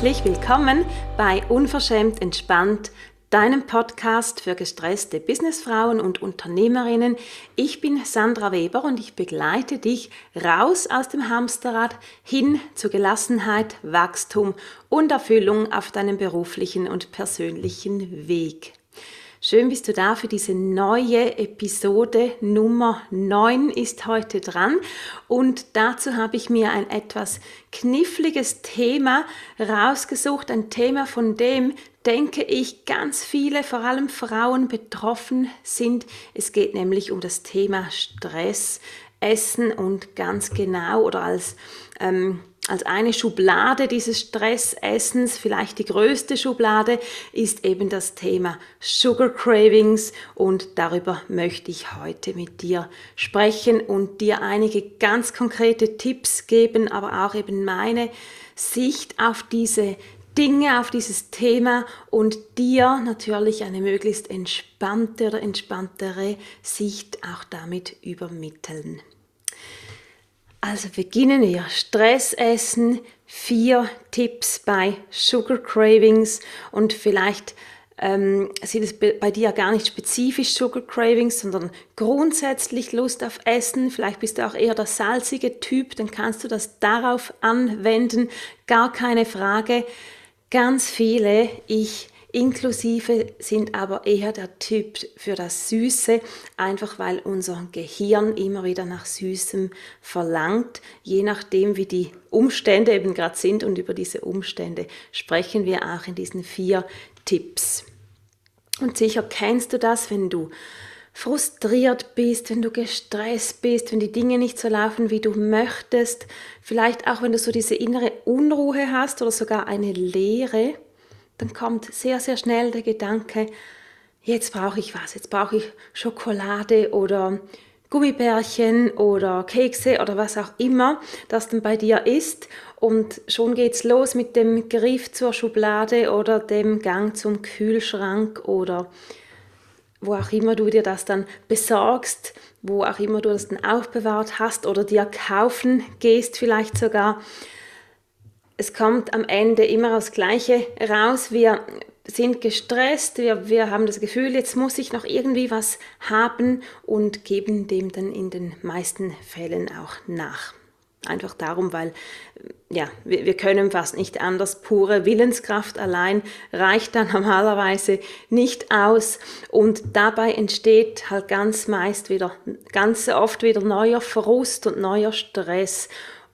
herzlich willkommen bei Unverschämt Entspannt, deinem Podcast für gestresste Businessfrauen und Unternehmerinnen. Ich bin Sandra Weber und ich begleite dich raus aus dem Hamsterrad hin zu Gelassenheit, Wachstum und Erfüllung auf deinem beruflichen und persönlichen Weg. Schön bist du da für diese neue Episode. Nummer 9 ist heute dran und dazu habe ich mir ein etwas kniffliges Thema rausgesucht. Ein Thema, von dem denke ich ganz viele, vor allem Frauen betroffen sind. Es geht nämlich um das Thema Stress, Essen und ganz genau oder als ähm, als eine Schublade dieses Stressessens, vielleicht die größte Schublade, ist eben das Thema Sugar Cravings und darüber möchte ich heute mit dir sprechen und dir einige ganz konkrete Tipps geben, aber auch eben meine Sicht auf diese Dinge, auf dieses Thema und dir natürlich eine möglichst entspannte oder entspanntere Sicht auch damit übermitteln. Also beginnen wir. Stressessen, vier Tipps bei Sugar Cravings und vielleicht ähm, sind es bei dir gar nicht spezifisch Sugar Cravings, sondern grundsätzlich Lust auf Essen. Vielleicht bist du auch eher der salzige Typ, dann kannst du das darauf anwenden. Gar keine Frage. Ganz viele, ich Inklusive sind aber eher der Typ für das Süße, einfach weil unser Gehirn immer wieder nach Süßem verlangt, je nachdem wie die Umstände eben gerade sind und über diese Umstände sprechen wir auch in diesen vier Tipps. Und sicher kennst du das, wenn du frustriert bist, wenn du gestresst bist, wenn die Dinge nicht so laufen, wie du möchtest, vielleicht auch wenn du so diese innere Unruhe hast oder sogar eine Leere dann kommt sehr, sehr schnell der Gedanke, jetzt brauche ich was, jetzt brauche ich Schokolade oder Gummibärchen oder Kekse oder was auch immer das dann bei dir ist. Und schon geht's los mit dem Griff zur Schublade oder dem Gang zum Kühlschrank oder wo auch immer du dir das dann besorgst, wo auch immer du das dann aufbewahrt hast oder dir kaufen gehst vielleicht sogar es kommt am Ende immer das Gleiche raus. Wir sind gestresst, wir, wir haben das Gefühl, jetzt muss ich noch irgendwie was haben und geben dem dann in den meisten Fällen auch nach. Einfach darum, weil ja, wir, wir können fast nicht anders. Pure Willenskraft allein reicht dann normalerweise nicht aus und dabei entsteht halt ganz meist wieder, ganz oft wieder neuer Frust und neuer Stress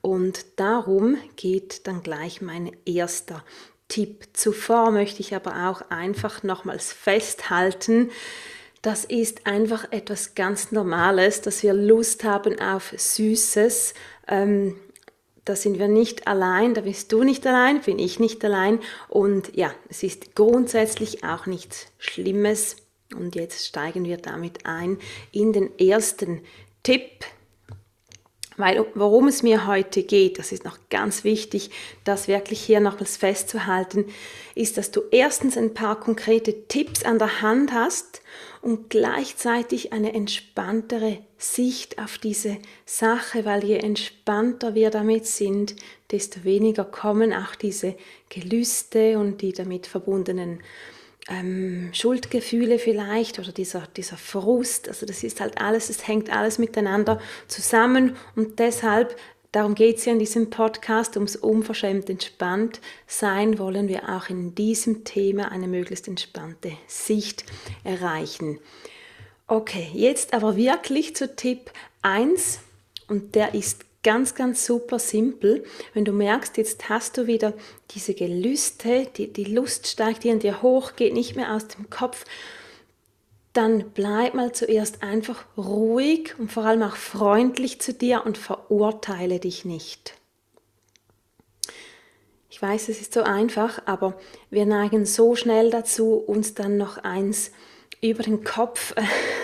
und darum geht dann gleich mein erster Tipp. Zuvor möchte ich aber auch einfach nochmals festhalten, das ist einfach etwas ganz Normales, dass wir Lust haben auf Süßes. Ähm, da sind wir nicht allein, da bist du nicht allein, bin ich nicht allein. Und ja, es ist grundsätzlich auch nichts Schlimmes. Und jetzt steigen wir damit ein in den ersten Tipp, weil worum es mir heute geht, das ist noch ganz wichtig, das wirklich hier nochmals festzuhalten, ist, dass du erstens ein paar konkrete Tipps an der Hand hast und gleichzeitig eine entspanntere Sicht auf diese Sache, weil je entspannter wir damit sind, desto weniger kommen auch diese Gelüste und die damit verbundenen ähm, Schuldgefühle vielleicht oder dieser, dieser Frust. Also das ist halt alles, es hängt alles miteinander zusammen und deshalb, darum geht es ja in diesem Podcast, ums unverschämt entspannt sein, wollen wir auch in diesem Thema eine möglichst entspannte Sicht erreichen. Okay, jetzt aber wirklich zu Tipp 1 und der ist ganz, ganz super simpel. Wenn du merkst, jetzt hast du wieder diese Gelüste, die, die Lust steigt dir in dir hoch, geht nicht mehr aus dem Kopf, dann bleib mal zuerst einfach ruhig und vor allem auch freundlich zu dir und verurteile dich nicht. Ich weiß, es ist so einfach, aber wir neigen so schnell dazu, uns dann noch eins über den Kopf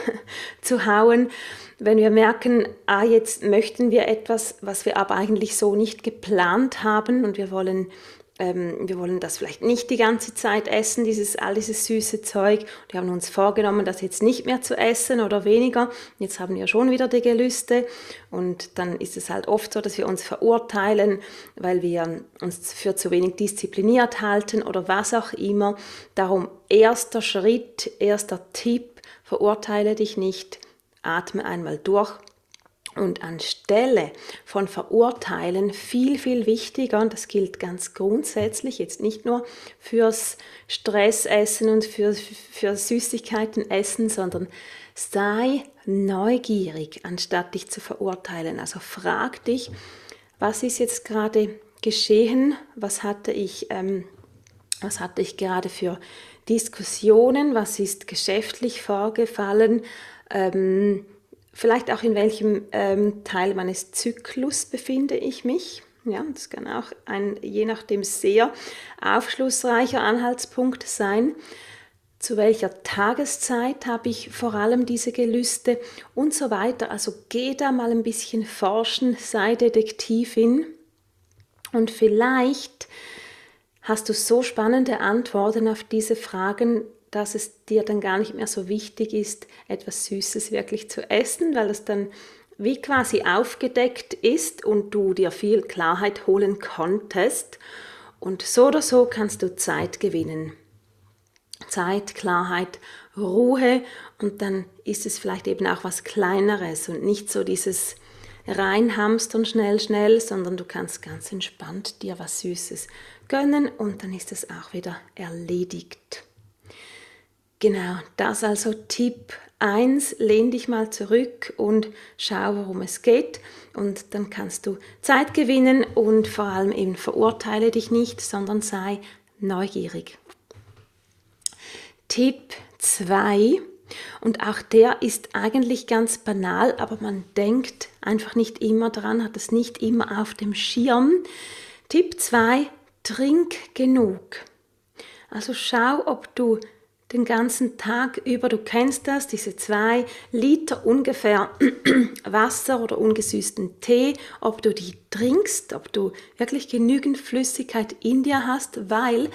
zu hauen wenn wir merken, ah, jetzt möchten wir etwas, was wir aber eigentlich so nicht geplant haben und wir wollen ähm, wir wollen das vielleicht nicht die ganze Zeit essen, dieses, all dieses süße Zeug. Wir haben uns vorgenommen, das jetzt nicht mehr zu essen oder weniger. Jetzt haben wir schon wieder die Gelüste und dann ist es halt oft so, dass wir uns verurteilen, weil wir uns für zu wenig diszipliniert halten oder was auch immer. Darum erster Schritt, erster Tipp, verurteile dich nicht, atme einmal durch und anstelle von Verurteilen viel, viel wichtiger, und das gilt ganz grundsätzlich, jetzt nicht nur fürs Stressessen und für, für Süßigkeiten essen, sondern sei neugierig, anstatt dich zu verurteilen. Also frag dich, was ist jetzt gerade geschehen? Was hatte ich, ähm, was hatte ich gerade für Diskussionen? Was ist geschäftlich vorgefallen? Ähm, vielleicht auch in welchem ähm, Teil meines Zyklus befinde ich mich. Ja, das kann auch ein je nachdem sehr aufschlussreicher Anhaltspunkt sein. Zu welcher Tageszeit habe ich vor allem diese Gelüste und so weiter. Also geh da mal ein bisschen forschen, sei Detektivin und vielleicht hast du so spannende Antworten auf diese Fragen, dass es dir dann gar nicht mehr so wichtig ist, etwas Süßes wirklich zu essen, weil es dann wie quasi aufgedeckt ist und du dir viel Klarheit holen konntest. Und so oder so kannst du Zeit gewinnen. Zeit, Klarheit, Ruhe und dann ist es vielleicht eben auch was Kleineres und nicht so dieses reinhamstern schnell, schnell, sondern du kannst ganz entspannt dir was Süßes gönnen und dann ist es auch wieder erledigt. Genau, das also Tipp 1. Lehn dich mal zurück und schau, worum es geht. Und dann kannst du Zeit gewinnen und vor allem eben verurteile dich nicht, sondern sei neugierig. Tipp 2. Und auch der ist eigentlich ganz banal, aber man denkt einfach nicht immer dran, hat es nicht immer auf dem Schirm. Tipp 2. Trink genug. Also schau, ob du den ganzen Tag über. Du kennst das, diese zwei Liter ungefähr Wasser oder ungesüßten Tee, ob du die trinkst, ob du wirklich genügend Flüssigkeit in dir hast, weil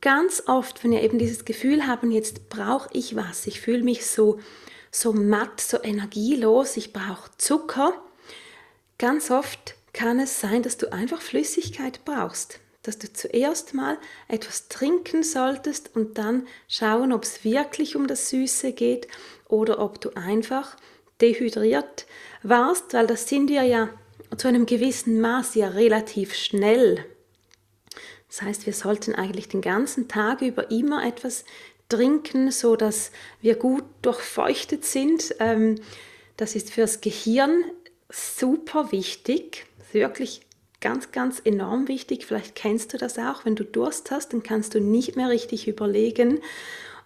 ganz oft, wenn wir eben dieses Gefühl haben, jetzt brauche ich was, ich fühle mich so, so matt, so energielos, ich brauche Zucker, ganz oft kann es sein, dass du einfach Flüssigkeit brauchst dass du zuerst mal etwas trinken solltest und dann schauen, ob es wirklich um das Süße geht oder ob du einfach dehydriert warst, weil das sind wir ja zu einem gewissen Maß ja relativ schnell. Das heißt, wir sollten eigentlich den ganzen Tag über immer etwas trinken, so dass wir gut durchfeuchtet sind. Ähm, das ist fürs Gehirn super wichtig, wirklich ganz, ganz enorm wichtig. Vielleicht kennst du das auch. Wenn du Durst hast, dann kannst du nicht mehr richtig überlegen.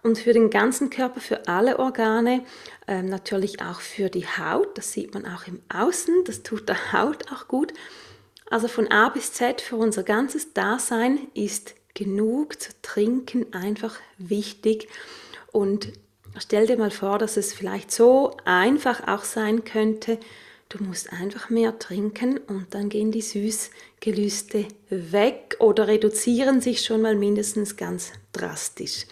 Und für den ganzen Körper, für alle Organe, ähm, natürlich auch für die Haut. Das sieht man auch im Außen. Das tut der Haut auch gut. Also von A bis Z für unser ganzes Dasein ist genug zu trinken einfach wichtig. Und stell dir mal vor, dass es vielleicht so einfach auch sein könnte, Du musst einfach mehr trinken und dann gehen die Süßgelüste weg oder reduzieren sich schon mal mindestens ganz drastisch.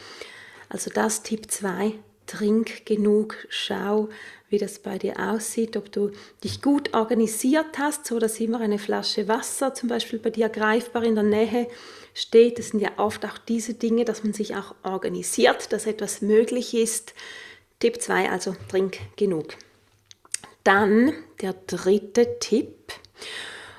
Also das Tipp 2, trink genug, schau, wie das bei dir aussieht, ob du dich gut organisiert hast, so dass immer eine Flasche Wasser zum Beispiel bei dir greifbar in der Nähe steht. Das sind ja oft auch diese Dinge, dass man sich auch organisiert, dass etwas möglich ist. Tipp 2, also trink genug. Dann der dritte Tipp.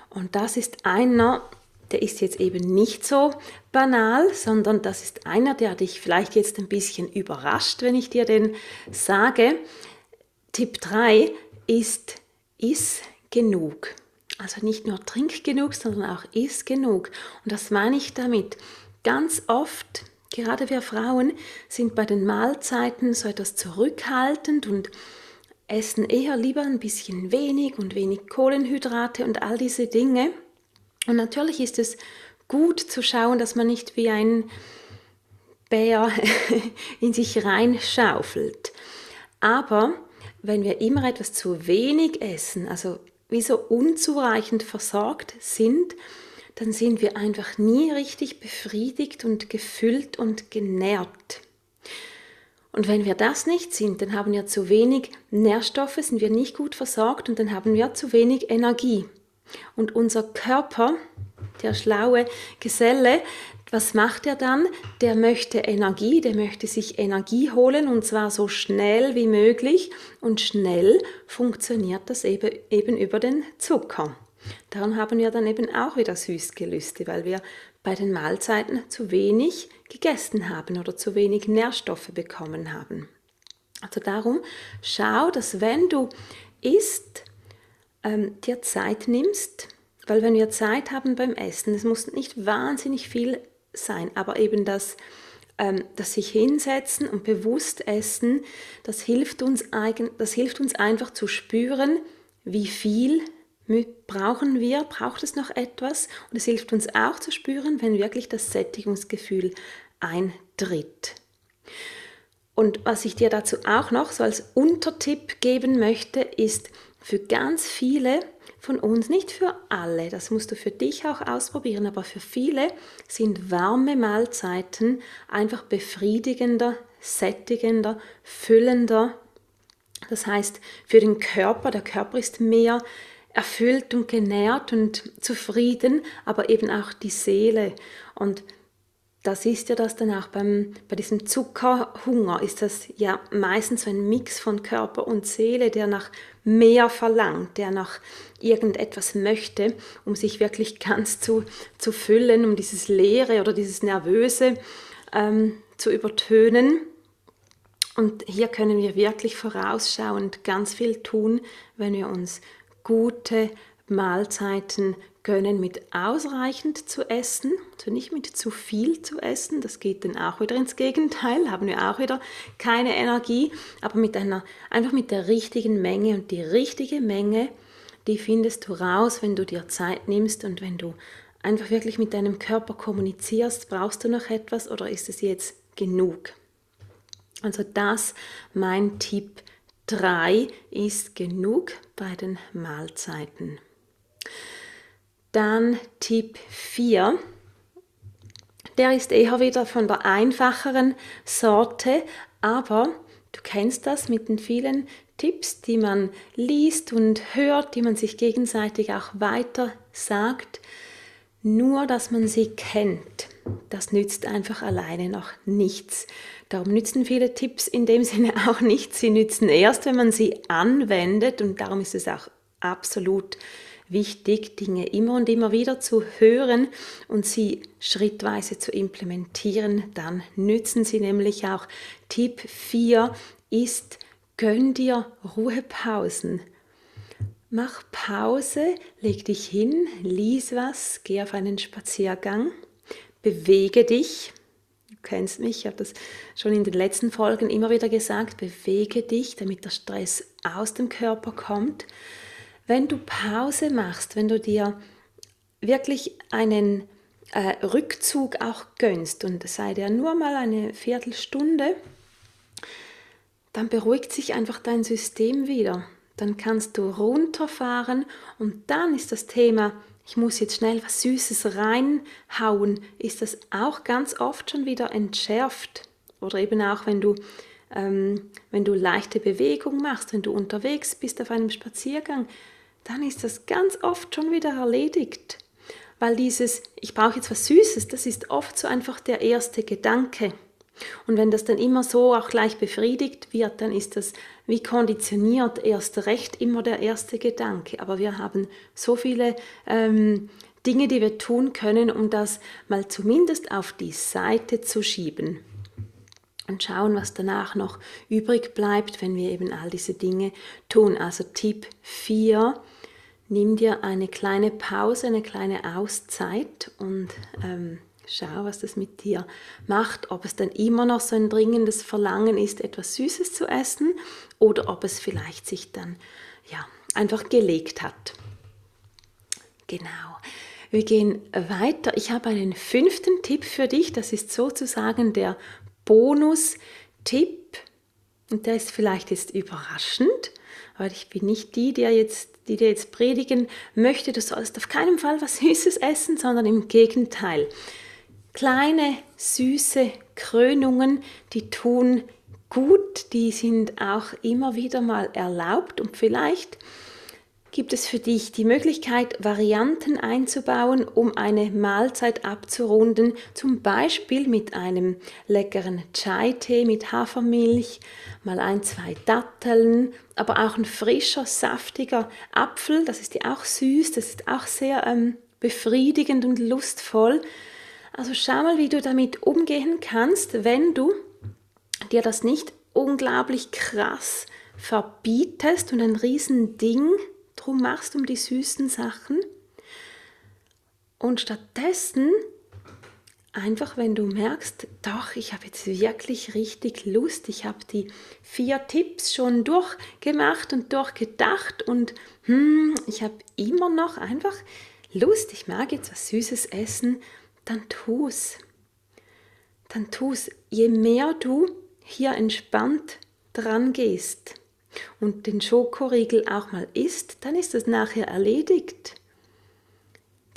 Und das ist einer, der ist jetzt eben nicht so banal, sondern das ist einer, der dich vielleicht jetzt ein bisschen überrascht, wenn ich dir den sage. Tipp 3 ist, iss genug. Also nicht nur trink genug, sondern auch iss genug. Und das meine ich damit. Ganz oft, gerade wir Frauen, sind bei den Mahlzeiten so etwas zurückhaltend und essen eher lieber ein bisschen wenig und wenig Kohlenhydrate und all diese Dinge. Und natürlich ist es gut zu schauen, dass man nicht wie ein Bär in sich reinschaufelt. Aber wenn wir immer etwas zu wenig essen, also wie so unzureichend versorgt sind, dann sind wir einfach nie richtig befriedigt und gefüllt und genährt. Und wenn wir das nicht sind, dann haben wir zu wenig Nährstoffe, sind wir nicht gut versorgt und dann haben wir zu wenig Energie. Und unser Körper, der schlaue Geselle, was macht er dann? Der möchte Energie, der möchte sich Energie holen und zwar so schnell wie möglich. Und schnell funktioniert das eben, eben über den Zucker. Darum haben wir dann eben auch wieder Süßgelüste, weil wir bei den Mahlzeiten zu wenig gegessen haben oder zu wenig Nährstoffe bekommen haben. Also darum schau, dass wenn du isst, ähm, dir Zeit nimmst, weil wenn wir Zeit haben beim Essen, es muss nicht wahnsinnig viel sein, aber eben das, ähm, das sich hinsetzen und bewusst essen, das hilft, uns eigen, das hilft uns einfach zu spüren, wie viel brauchen wir, braucht es noch etwas und es hilft uns auch zu spüren, wenn wirklich das Sättigungsgefühl eintritt. Und was ich dir dazu auch noch so als Untertipp geben möchte, ist für ganz viele von uns, nicht für alle, das musst du für dich auch ausprobieren, aber für viele sind warme Mahlzeiten einfach befriedigender, sättigender, füllender. Das heißt, für den Körper, der Körper ist mehr erfüllt und genährt und zufrieden, aber eben auch die Seele. Und das ist ja das dann auch beim, bei diesem Zuckerhunger, ist das ja meistens so ein Mix von Körper und Seele, der nach mehr verlangt, der nach irgendetwas möchte, um sich wirklich ganz zu, zu füllen, um dieses Leere oder dieses Nervöse ähm, zu übertönen. Und hier können wir wirklich vorausschauend ganz viel tun, wenn wir uns gute Mahlzeiten gönnen, mit ausreichend zu essen, also nicht mit zu viel zu essen, das geht dann auch wieder ins Gegenteil, haben wir auch wieder keine Energie, aber mit einer, einfach mit der richtigen Menge und die richtige Menge, die findest du raus, wenn du dir Zeit nimmst und wenn du einfach wirklich mit deinem Körper kommunizierst, brauchst du noch etwas oder ist es jetzt genug? Also das mein Tipp 3 ist genug bei den Mahlzeiten. Dann Tipp 4. Der ist eher wieder von der einfacheren Sorte, aber du kennst das mit den vielen Tipps, die man liest und hört, die man sich gegenseitig auch weiter sagt. Nur, dass man sie kennt, das nützt einfach alleine noch nichts. Darum nützen viele Tipps in dem Sinne auch nichts. Sie nützen erst, wenn man sie anwendet und darum ist es auch absolut wichtig, Dinge immer und immer wieder zu hören und sie schrittweise zu implementieren. Dann nützen sie nämlich auch. Tipp 4 ist, gönn dir Ruhepausen. Mach Pause, leg dich hin, lies was, geh auf einen Spaziergang, bewege dich. Kennst mich, ich habe das schon in den letzten Folgen immer wieder gesagt, bewege dich, damit der Stress aus dem Körper kommt. Wenn du Pause machst, wenn du dir wirklich einen äh, Rückzug auch gönnst und sei der nur mal eine Viertelstunde, dann beruhigt sich einfach dein System wieder dann kannst du runterfahren und dann ist das Thema, ich muss jetzt schnell was Süßes reinhauen, ist das auch ganz oft schon wieder entschärft. Oder eben auch, wenn du, ähm, wenn du leichte Bewegung machst, wenn du unterwegs bist auf einem Spaziergang, dann ist das ganz oft schon wieder erledigt. Weil dieses, ich brauche jetzt was Süßes, das ist oft so einfach der erste Gedanke. Und wenn das dann immer so auch gleich befriedigt wird, dann ist das wie konditioniert erst recht immer der erste Gedanke. Aber wir haben so viele ähm, Dinge, die wir tun können, um das mal zumindest auf die Seite zu schieben. Und schauen, was danach noch übrig bleibt, wenn wir eben all diese Dinge tun. Also Tipp 4, nimm dir eine kleine Pause, eine kleine Auszeit und ähm, Schau, was das mit dir macht, ob es dann immer noch so ein dringendes Verlangen ist, etwas Süßes zu essen oder ob es vielleicht sich dann ja, einfach gelegt hat. Genau. Wir gehen weiter. Ich habe einen fünften Tipp für dich. Das ist sozusagen der Bonus-Tipp. Und der ist vielleicht jetzt überraschend, aber ich bin nicht die, die jetzt die dir jetzt predigen möchte, du sollst auf keinen Fall was Süßes essen, sondern im Gegenteil. Kleine, süße Krönungen, die tun gut, die sind auch immer wieder mal erlaubt. Und vielleicht gibt es für dich die Möglichkeit, Varianten einzubauen, um eine Mahlzeit abzurunden, zum Beispiel mit einem leckeren Chai-Tee mit Hafermilch, mal ein, zwei Datteln, aber auch ein frischer, saftiger Apfel, das ist ja auch süß, das ist auch sehr ähm, befriedigend und lustvoll. Also schau mal, wie du damit umgehen kannst, wenn du dir das nicht unglaublich krass verbietest und ein riesen Ding drum machst um die süßen Sachen. Und stattdessen einfach, wenn du merkst, doch, ich habe jetzt wirklich richtig Lust, ich habe die vier Tipps schon durchgemacht und durchgedacht und hm, ich habe immer noch einfach Lust, ich mag jetzt was Süßes essen, dann tu's. Dann tu's. Je mehr du hier entspannt dran gehst und den Schokoriegel auch mal isst, dann ist es nachher erledigt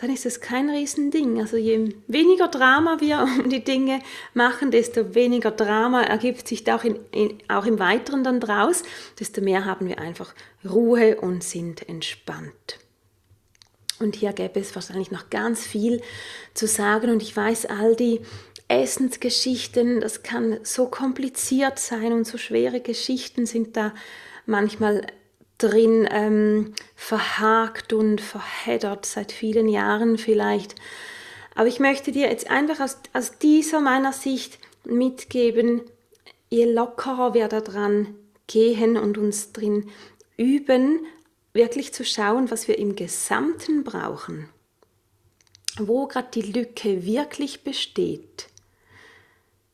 dann ist es kein Riesending. Also je weniger Drama wir um die Dinge machen, desto weniger Drama ergibt sich auch, in, in, auch im Weiteren dann draus, desto mehr haben wir einfach Ruhe und sind entspannt. Und hier gäbe es wahrscheinlich noch ganz viel zu sagen und ich weiß, all die Essensgeschichten, das kann so kompliziert sein und so schwere Geschichten sind da manchmal drin ähm, verhakt und verheddert seit vielen Jahren vielleicht. Aber ich möchte dir jetzt einfach aus, aus dieser meiner Sicht mitgeben, je lockerer wir da dran gehen und uns drin üben, wirklich zu schauen, was wir im Gesamten brauchen, wo gerade die Lücke wirklich besteht,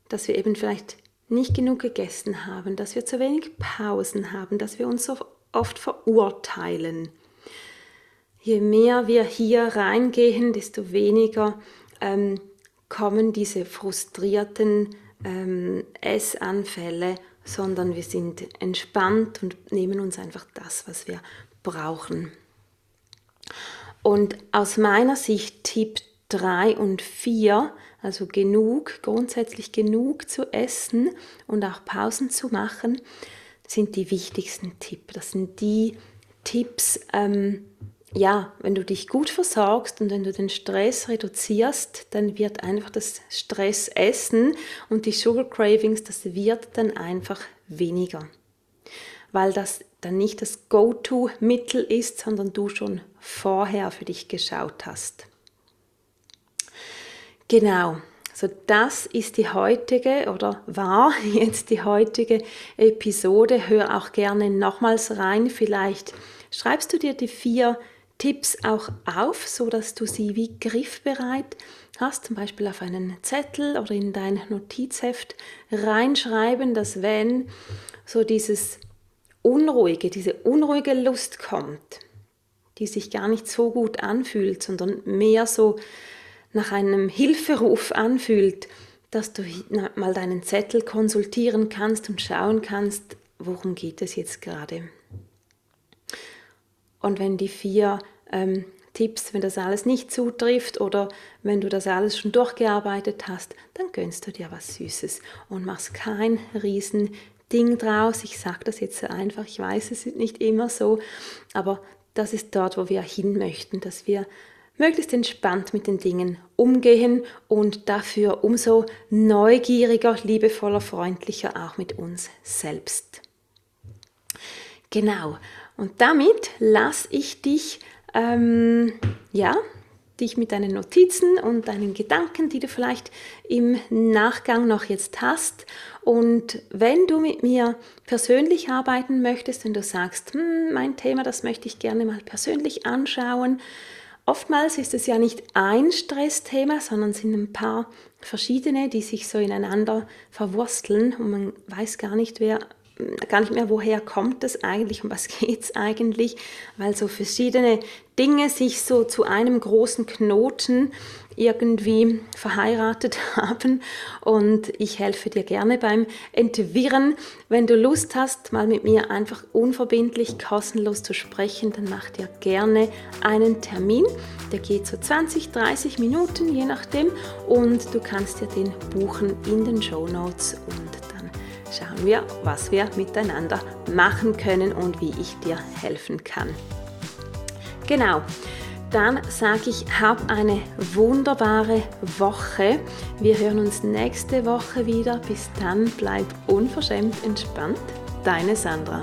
dass wir eben vielleicht nicht genug gegessen haben, dass wir zu wenig Pausen haben, dass wir uns so oft verurteilen. Je mehr wir hier reingehen, desto weniger ähm, kommen diese frustrierten ähm, Essanfälle, sondern wir sind entspannt und nehmen uns einfach das, was wir brauchen. Und aus meiner Sicht Tipp 3 und 4, also genug, grundsätzlich genug zu essen und auch Pausen zu machen, sind die wichtigsten Tipps. Das sind die Tipps, ähm, ja, wenn du dich gut versorgst und wenn du den Stress reduzierst, dann wird einfach das Stressessen und die Sugar Cravings, das wird dann einfach weniger. Weil das dann nicht das Go-To-Mittel ist, sondern du schon vorher für dich geschaut hast. Genau, so, das ist die heutige oder war jetzt die heutige Episode. Hör auch gerne nochmals rein. Vielleicht schreibst du dir die vier Tipps auch auf, so dass du sie wie griffbereit hast, zum Beispiel auf einen Zettel oder in dein Notizheft reinschreiben, dass wenn so dieses unruhige, diese unruhige Lust kommt, die sich gar nicht so gut anfühlt, sondern mehr so nach einem Hilferuf anfühlt, dass du mal deinen Zettel konsultieren kannst und schauen kannst, worum geht es jetzt gerade. Und wenn die vier ähm, Tipps, wenn das alles nicht zutrifft oder wenn du das alles schon durchgearbeitet hast, dann gönnst du dir was Süßes und machst kein riesen Ding draus. Ich sage das jetzt so einfach, ich weiß, es ist nicht immer so, aber das ist dort, wo wir hin möchten, dass wir möglichst entspannt mit den Dingen umgehen und dafür umso neugieriger, liebevoller, freundlicher auch mit uns selbst. Genau. Und damit lasse ich dich, ähm, ja, dich mit deinen Notizen und deinen Gedanken, die du vielleicht im Nachgang noch jetzt hast. Und wenn du mit mir persönlich arbeiten möchtest, wenn du sagst, hm, mein Thema, das möchte ich gerne mal persönlich anschauen, Oftmals ist es ja nicht ein Stressthema, sondern sind ein paar verschiedene, die sich so ineinander verwursteln und man weiß gar nicht, wer gar nicht mehr, woher kommt das eigentlich und was geht es eigentlich, weil so verschiedene Dinge sich so zu einem großen Knoten irgendwie verheiratet haben und ich helfe dir gerne beim Entwirren. Wenn du Lust hast, mal mit mir einfach unverbindlich, kostenlos zu sprechen, dann mach dir gerne einen Termin. Der geht so 20, 30 Minuten, je nachdem und du kannst dir den buchen in den Show Notes und schauen wir, was wir miteinander machen können und wie ich dir helfen kann. Genau. Dann sage ich, hab eine wunderbare Woche. Wir hören uns nächste Woche wieder. Bis dann, bleib unverschämt entspannt. Deine Sandra.